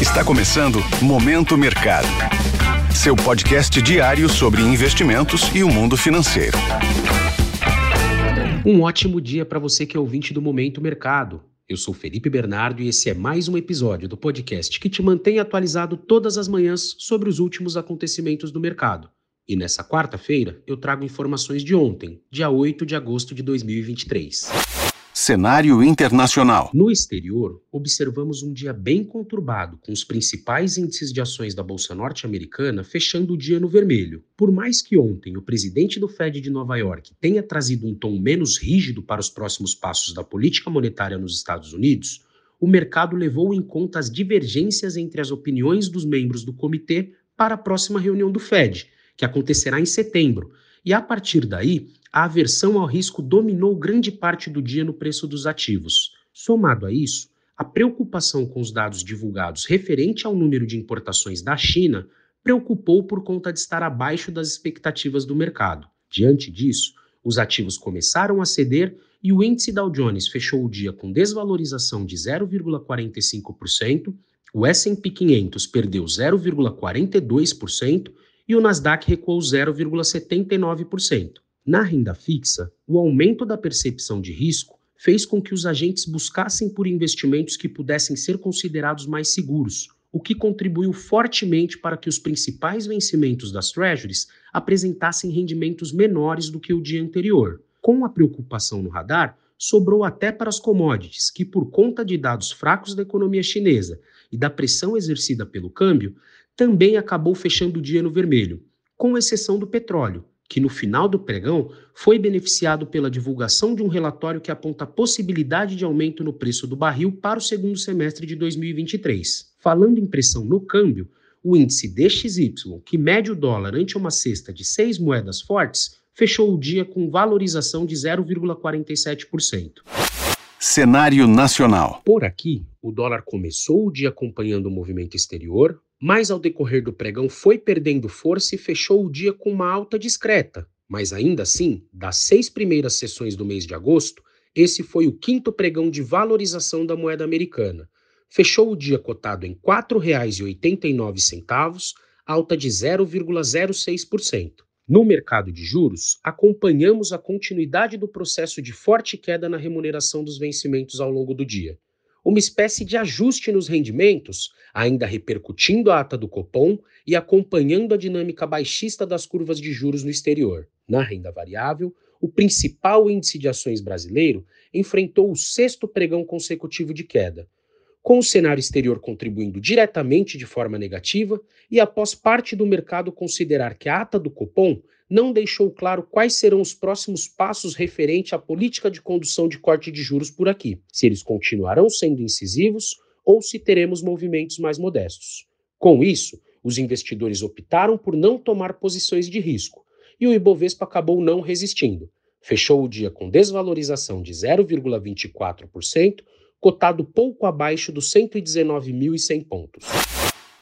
Está começando Momento Mercado. Seu podcast diário sobre investimentos e o mundo financeiro. Um ótimo dia para você que é ouvinte do Momento Mercado. Eu sou Felipe Bernardo e esse é mais um episódio do podcast que te mantém atualizado todas as manhãs sobre os últimos acontecimentos do mercado. E nessa quarta-feira eu trago informações de ontem, dia 8 de agosto de 2023. Cenário internacional. No exterior, observamos um dia bem conturbado, com os principais índices de ações da Bolsa Norte-Americana fechando o dia no vermelho. Por mais que ontem o presidente do Fed de Nova York tenha trazido um tom menos rígido para os próximos passos da política monetária nos Estados Unidos, o mercado levou em conta as divergências entre as opiniões dos membros do comitê para a próxima reunião do Fed, que acontecerá em setembro. E a partir daí, a aversão ao risco dominou grande parte do dia no preço dos ativos. Somado a isso, a preocupação com os dados divulgados referente ao número de importações da China preocupou por conta de estar abaixo das expectativas do mercado. Diante disso, os ativos começaram a ceder e o índice Dow Jones fechou o dia com desvalorização de 0,45%, o S&P 500 perdeu 0,42% e o Nasdaq recuou 0,79%. Na renda fixa, o aumento da percepção de risco fez com que os agentes buscassem por investimentos que pudessem ser considerados mais seguros, o que contribuiu fortemente para que os principais vencimentos das Treasuries apresentassem rendimentos menores do que o dia anterior. Com a preocupação no radar, sobrou até para as commodities, que, por conta de dados fracos da economia chinesa e da pressão exercida pelo câmbio, também acabou fechando o dia no vermelho, com exceção do petróleo, que no final do pregão foi beneficiado pela divulgação de um relatório que aponta a possibilidade de aumento no preço do barril para o segundo semestre de 2023. Falando em pressão no câmbio, o índice DXY, que mede o dólar ante uma cesta de seis moedas fortes, fechou o dia com valorização de 0,47%. Cenário nacional. Por aqui, o dólar começou o dia acompanhando o movimento exterior, mas ao decorrer do pregão foi perdendo força e fechou o dia com uma alta discreta. Mas ainda assim, das seis primeiras sessões do mês de agosto, esse foi o quinto pregão de valorização da moeda americana. Fechou o dia cotado em R$ 4,89, alta de 0,06%. No mercado de juros, acompanhamos a continuidade do processo de forte queda na remuneração dos vencimentos ao longo do dia uma espécie de ajuste nos rendimentos, ainda repercutindo a ata do Copom e acompanhando a dinâmica baixista das curvas de juros no exterior. Na renda variável, o principal índice de ações brasileiro enfrentou o sexto pregão consecutivo de queda, com o cenário exterior contribuindo diretamente de forma negativa e após parte do mercado considerar que a ata do Copom não deixou claro quais serão os próximos passos referente à política de condução de corte de juros por aqui, se eles continuarão sendo incisivos ou se teremos movimentos mais modestos. Com isso, os investidores optaram por não tomar posições de risco e o Ibovespa acabou não resistindo. Fechou o dia com desvalorização de 0,24%, cotado pouco abaixo dos 119.100 pontos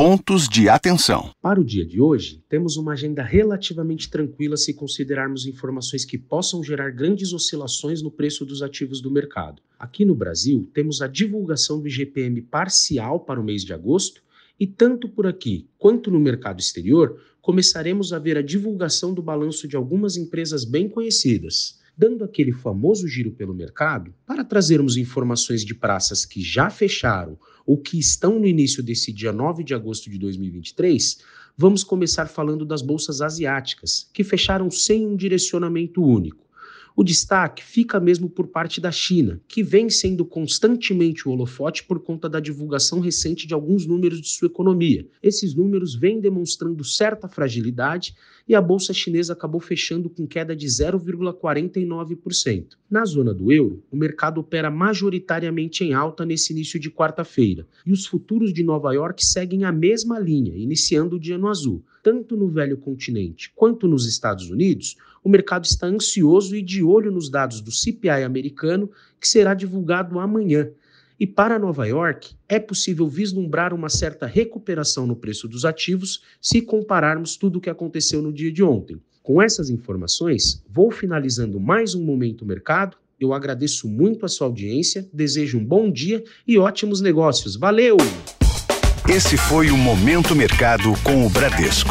pontos de atenção. Para o dia de hoje, temos uma agenda relativamente tranquila se considerarmos informações que possam gerar grandes oscilações no preço dos ativos do mercado. Aqui no Brasil, temos a divulgação do IGPM parcial para o mês de agosto e tanto por aqui quanto no mercado exterior, começaremos a ver a divulgação do balanço de algumas empresas bem conhecidas dando aquele famoso giro pelo mercado para trazermos informações de praças que já fecharam ou que estão no início desse dia 9 de agosto de 2023, vamos começar falando das bolsas asiáticas, que fecharam sem um direcionamento único. O destaque fica mesmo por parte da China, que vem sendo constantemente o holofote por conta da divulgação recente de alguns números de sua economia. Esses números vêm demonstrando certa fragilidade e a bolsa chinesa acabou fechando com queda de 0,49%. Na zona do euro, o mercado opera majoritariamente em alta nesse início de quarta-feira, e os futuros de Nova York seguem a mesma linha, iniciando o dia no azul. Tanto no velho continente quanto nos Estados Unidos, o mercado está ansioso e de olho nos dados do CPI americano, que será divulgado amanhã. E para Nova York, é possível vislumbrar uma certa recuperação no preço dos ativos se compararmos tudo o que aconteceu no dia de ontem. Com essas informações, vou finalizando mais um Momento Mercado. Eu agradeço muito a sua audiência, desejo um bom dia e ótimos negócios. Valeu! Esse foi o Momento Mercado com o Bradesco.